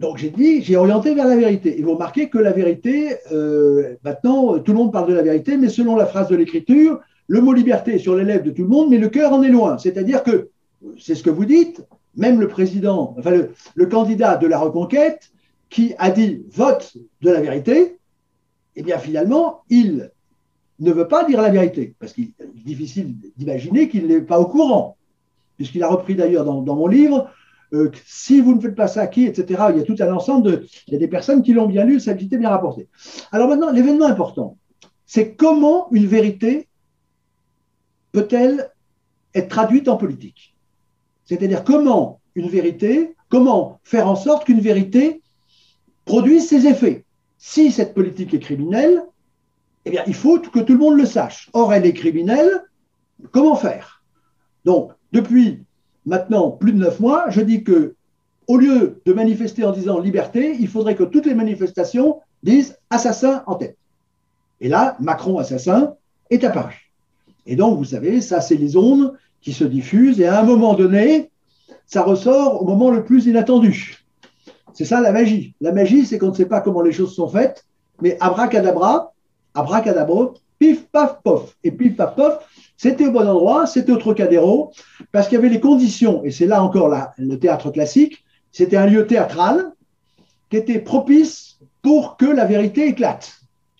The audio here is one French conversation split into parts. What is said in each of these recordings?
donc j'ai dit, j'ai orienté vers la vérité. Et vous remarquez que la vérité, euh, maintenant, tout le monde parle de la vérité, mais selon la phrase de l'écriture, le mot liberté est sur les lèvres de tout le monde, mais le cœur en est loin. C'est-à-dire que, c'est ce que vous dites, même le président, enfin le, candidat de la reconquête, qui a dit vote de la vérité, eh bien finalement, il ne veut pas dire la vérité, parce qu'il est difficile d'imaginer qu'il n'est pas au courant, puisqu'il a repris d'ailleurs dans, mon livre, euh, si vous ne faites pas ça, qui, etc. Il y a tout un ensemble de... Il y a des personnes qui l'ont bien lu, ça a été bien rapporté. Alors maintenant, l'événement important, c'est comment une vérité peut-elle être traduite en politique? C'est-à-dire comment une vérité, comment faire en sorte qu'une vérité produise ses effets? Si cette politique est criminelle, eh bien, il faut que tout le monde le sache. Or, elle est criminelle, comment faire? Donc, depuis maintenant plus de neuf mois, je dis que au lieu de manifester en disant liberté, il faudrait que toutes les manifestations disent assassin en tête. Et là, Macron assassin est apparu. Et donc, vous savez, ça, c'est les ondes qui se diffusent, et à un moment donné, ça ressort au moment le plus inattendu. C'est ça la magie. La magie, c'est qu'on ne sait pas comment les choses sont faites, mais abracadabra, abracadabra, pif, paf, pof. Et pif, paf, pof, c'était au bon endroit, c'était au Trocadéro, parce qu'il y avait les conditions, et c'est là encore le théâtre classique, c'était un lieu théâtral qui était propice pour que la vérité éclate.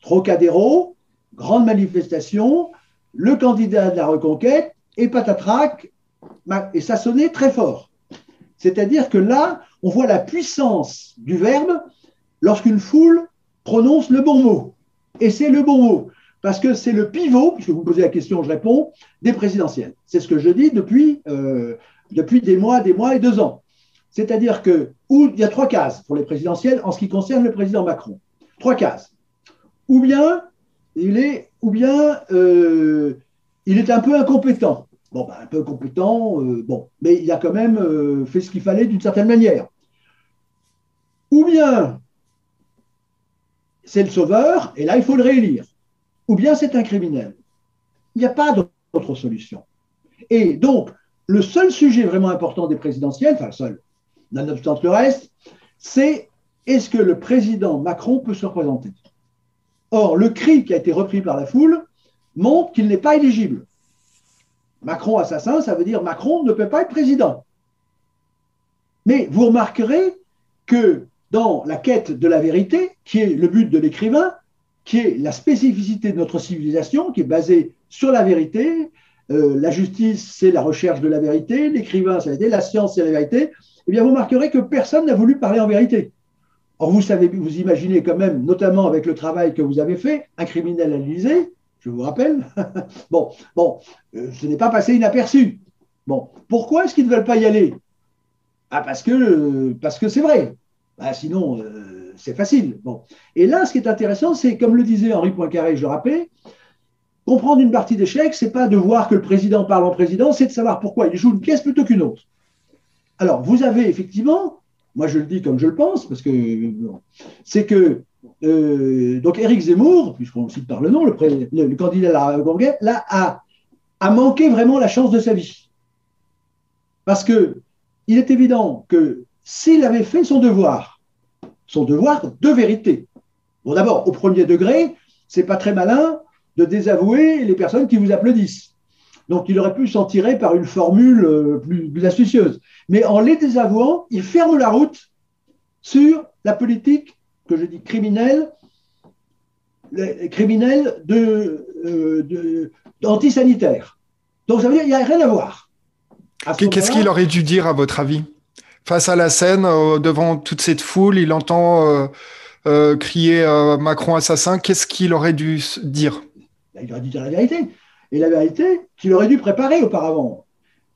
Trocadéro, grande manifestation, le candidat de la reconquête, et patatrac, et ça sonnait très fort. C'est-à-dire que là, on voit la puissance du verbe lorsqu'une foule prononce le bon mot. Et c'est le bon mot, parce que c'est le pivot, puisque vous me posez la question, je réponds, des présidentielles. C'est ce que je dis depuis, euh, depuis des mois, des mois et deux ans. C'est-à-dire que il y a trois cases pour les présidentielles en ce qui concerne le président Macron. Trois cases. Ou bien il est, ou bien euh, il est un peu incompétent. Bon, ben, un peu compétent, euh, bon, mais il a quand même fait ce qu'il fallait d'une certaine manière. Ou bien c'est le sauveur, et là il faut le réélire. Ou bien c'est un criminel. Il n'y a pas d'autre solution. Et donc, le seul sujet vraiment important des présidentielles, enfin le seul, nonobstant le reste, c'est est-ce que le président Macron peut se représenter? Or, le cri qui a été repris par la foule montre qu'il n'est pas éligible. Macron assassin, ça veut dire Macron ne peut pas être président. Mais vous remarquerez que dans la quête de la vérité, qui est le but de l'écrivain, qui est la spécificité de notre civilisation, qui est basée sur la vérité, euh, la justice, c'est la recherche de la vérité, l'écrivain, c'est la la science, c'est la vérité, eh bien, vous remarquerez que personne n'a voulu parler en vérité. Or, vous savez, vous imaginez quand même, notamment avec le travail que vous avez fait, un criminel à l'Élysée, je vous rappelle. bon, bon, euh, ce n'est pas passé inaperçu. Bon, pourquoi est-ce qu'ils ne veulent pas y aller? Ah, parce que parce que c'est vrai. Ah, sinon, euh, c'est facile. Bon. Et là, ce qui est intéressant, c'est, comme le disait Henri Poincaré, je le rappelle, comprendre une partie d'échec, c'est pas de voir que le président parle en président, c'est de savoir pourquoi il joue une pièce plutôt qu'une autre. Alors, vous avez effectivement, moi je le dis comme je le pense, parce que c'est que euh, donc Éric Zemmour, puisqu'on cite par le nom, le, candidat de la Congrès, là, a, a, manqué vraiment la chance de sa vie. Parce que il est évident que s'il avait fait son devoir, son devoir de vérité, bon d'abord, au premier degré, c'est pas très malin de désavouer les personnes qui vous applaudissent. Donc il aurait pu s'en tirer par une formule euh, plus astucieuse. Mais en les désavouant, il ferme la route sur la politique que je dis criminels, criminels de, euh, antisanitaires. Donc ça veut dire qu'il n'y a rien à voir. Qu'est-ce qu'il aurait dû dire à votre avis? Face à la scène, euh, devant toute cette foule, il entend euh, crier Macron assassin. Qu'est-ce qu'il aurait dû dire? Il aurait dû dire la vérité. Et la vérité qu'il aurait dû préparer auparavant.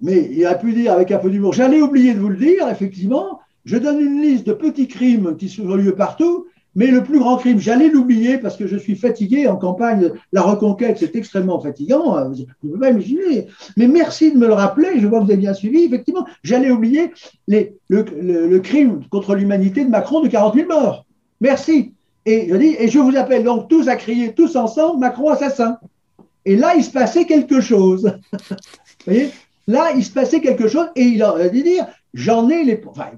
Mais il a pu dire avec un peu d'humour, j'allais oublier de vous le dire, effectivement, je donne une liste de petits crimes qui sont lieu partout, mais le plus grand crime, j'allais l'oublier parce que je suis fatigué en campagne. La reconquête, c'est extrêmement fatigant. Hein, vous ne pouvez pas imaginer. Mais merci de me le rappeler. Je vois que vous avez bien suivi. Effectivement, j'allais oublier le, crime contre l'humanité de Macron de 40 000 morts. Merci. Et je vous appelle donc tous à crier, tous ensemble, Macron assassin. Et là, il se passait quelque chose. vous voyez? Là, il se passait quelque chose et il aurait dû dire j'en ai les enfin,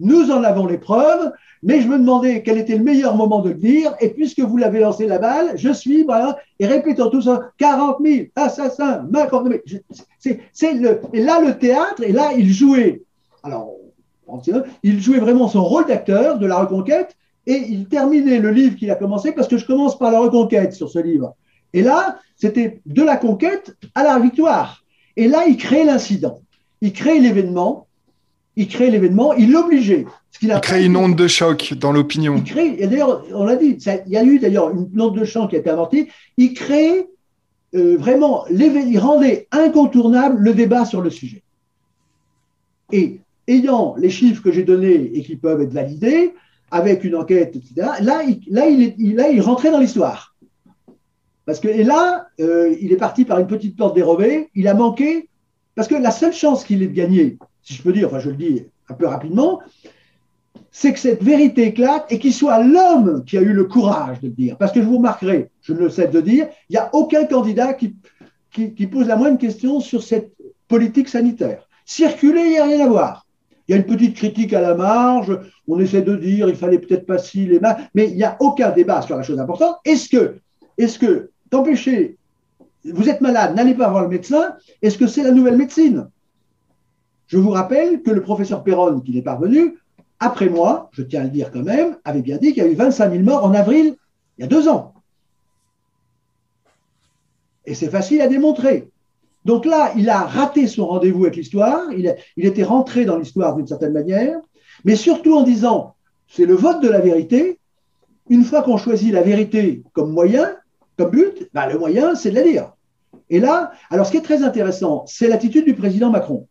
nous en avons les preuves, mais je me demandais quel était le meilleur moment de le dire, et puisque vous l'avez lancé la balle, je suis, voilà, et répétons tout ça, 40 000 assassins, c'est le, et là le théâtre, et là il jouait, alors, il jouait vraiment son rôle d'acteur de la reconquête, et il terminait le livre qu'il a commencé, parce que je commence par la reconquête sur ce livre. Et là, c'était de la conquête à la victoire. Et là, il crée l'incident. Il crée l'événement. Il crée l'événement. Il l'obligeait. Il, il crée une onde de choc dans l'opinion. Il crée, et d'ailleurs, on l'a dit, il y a eu d'ailleurs une onde de choc qui a été inventée. Il crée euh, vraiment, il rendait incontournable le débat sur le sujet. Et ayant les chiffres que j'ai donnés et qui peuvent être validés, avec une enquête, etc., là, il, là, il, est, là, il rentrait dans l'histoire. Parce que, et là, euh, il est parti par une petite porte dérobée, il a manqué, parce que la seule chance qu'il ait de gagner, si je peux dire, enfin je le dis un peu rapidement, c'est que cette vérité éclate et qu'il soit l'homme qui a eu le courage de le dire. Parce que je vous remarquerai, je ne le sais de dire, il n'y a aucun candidat qui, qui, pose la moindre question sur cette politique sanitaire. Circuler, il n'y a rien à voir. Il y a une petite critique à la marge, on essaie de dire il fallait peut-être pas si les mains, mais il n'y a aucun débat sur la chose importante. Est-ce que, est-ce que d'empêcher, vous êtes malade, n'allez pas voir le médecin, est-ce que c'est la nouvelle médecine? Je vous rappelle que le professeur Perron, qui est parvenu, après moi, je tiens à le dire quand même, avait bien dit qu'il y a eu 25 000 morts en avril, il y a deux ans. Et c'est facile à démontrer. Donc là, il a raté son rendez-vous avec l'histoire, il, était rentré dans l'histoire d'une certaine manière, mais surtout en disant, c'est le vote de la vérité. Une fois qu'on choisit la vérité comme moyen, comme but, bah, le moyen, c'est de la dire. Et là, alors ce qui est très intéressant, c'est l'attitude du président Macron.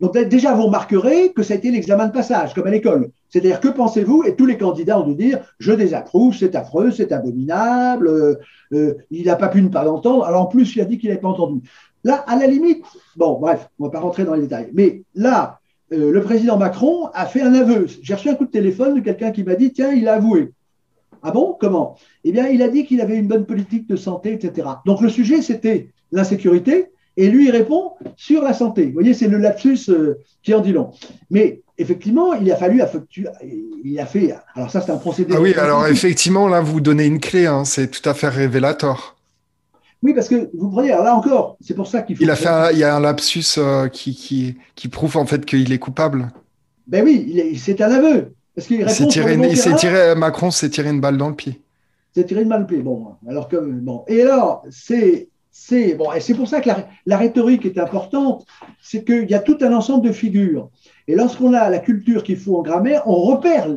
Donc déjà, vous remarquerez que ça a été l'examen de passage, comme à l'école. C'est-à-dire, que pensez-vous? Et tous les candidats ont dû dire, je désapprouve, c'est affreux, c'est abominable, euh, euh, il n'a pas pu ne pas l'entendre. Alors en plus, il a dit qu'il n'avait pas entendu. Là, à la limite, bon, bref, on ne va pas rentrer dans les détails. Mais là, euh, le président Macron a fait un aveu. J'ai reçu un coup de téléphone de quelqu'un qui m'a dit, tiens, il a avoué. Ah bon? Comment? Eh bien, il a dit qu'il avait une bonne politique de santé, etc. Donc le sujet, c'était l'insécurité, et lui, il répond sur la santé. Vous voyez, c'est le lapsus euh, qui en dit long. Mais effectivement, il a fallu, il a fait, alors ça, c'est un procédé. Ah oui, alors effectivement, là, vous donnez une clé, hein, c'est tout à fait révélateur. Oui, parce que vous prenez, alors là encore, c'est pour ça qu'il faut. Il a fait, il y a un lapsus euh, qui, qui, qui, prouve en fait qu'il est coupable. Ben oui, c'est un aveu. Parce qu'il tiré, tiré, Macron s'est tiré une balle dans le pied. C'est tiré une balle dans le pied. Bon, alors que bon. Et alors, c'est c'est bon, et c'est pour ça que la, rhétorique est importante, c'est qu'il y a tout un ensemble de figures. Et lorsqu'on a la culture qu'il faut en grammaire, on repère.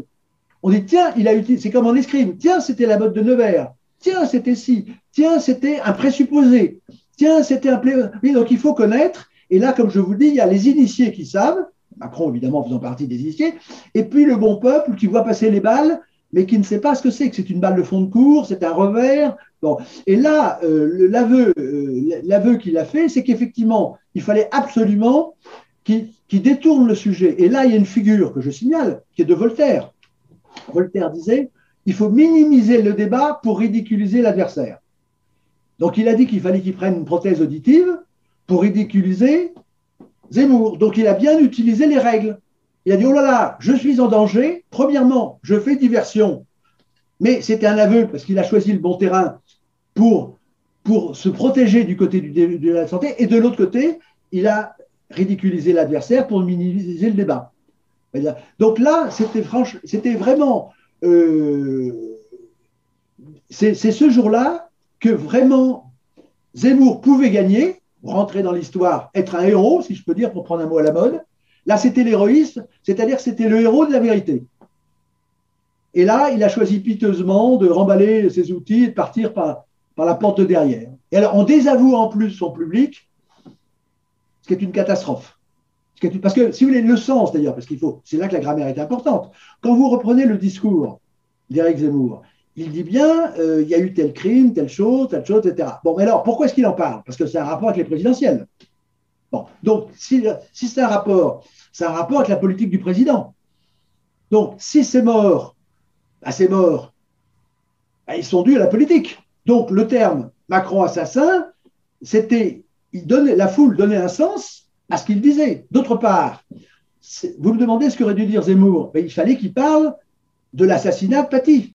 On dit tiens, il a utilisé, c'est comme en escrime. Tiens, c'était la mode de Nevers. Tiens, c'était ci. Tiens, c'était un présupposé. Tiens, c'était un plé... Oui, donc il faut connaître. Et là, comme je vous dis, il y a les initiés qui savent. Macron, évidemment, faisant partie des initiés. Et puis le bon peuple qui voit passer les balles mais qui ne sait pas ce que c'est, que c'est une balle de fond de cours, c'est un revers. Bon. Et là, euh, euh, l'aveu qu'il a fait, c'est qu'effectivement, il fallait absolument qu'il détourne le sujet. Et là, il y a une figure que je signale, qui est de Voltaire. Voltaire disait, il faut minimiser le débat pour ridiculiser l'adversaire. Donc il a dit qu'il fallait qu'il prenne une prothèse auditive pour ridiculiser Zemmour. Donc il a bien utilisé les règles. Il a dit, oh là là, je suis en danger. Premièrement, je fais diversion. Mais c'était un aveu parce qu'il a choisi le bon terrain pour, se protéger du côté de la santé. Et de l'autre côté, il a ridiculisé l'adversaire pour minimiser le débat. Donc là, c'était c'était vraiment. Euh, c'est ce jour-là que vraiment Zemmour pouvait gagner, rentrer dans l'histoire, être un héros, si je peux dire, pour prendre un mot à la mode, Là, c'était l'héroïsme, c'est-à-dire c'était le héros de la vérité. Et là, il a choisi piteusement de remballer ses outils et de partir par, la porte de derrière. Et alors, on désavoue en plus son public, ce qui est une catastrophe. Parce que, si vous voulez, le sens d'ailleurs, parce qu'il faut, c'est là que la grammaire est importante. Quand vous reprenez le discours d'Éric Zemmour, il dit bien, euh, il y a eu tel crime, telle chose, telle chose, etc. Bon, mais alors, pourquoi est-ce qu'il en parle? Parce que c'est un rapport avec les présidentielles. Bon, donc, si, c'est un rapport c'est un rapport avec la politique du président. Donc, si c'est mort, bah, c'est mort. Bah, ils sont dus à la politique. Donc, le terme Macron assassin, c'était, il donnait, la foule donnait un sens à ce qu'il disait. D'autre part, vous me demandez ce qu'aurait dû dire Zemmour. Ben, il fallait qu'il parle de l'assassinat de Paty.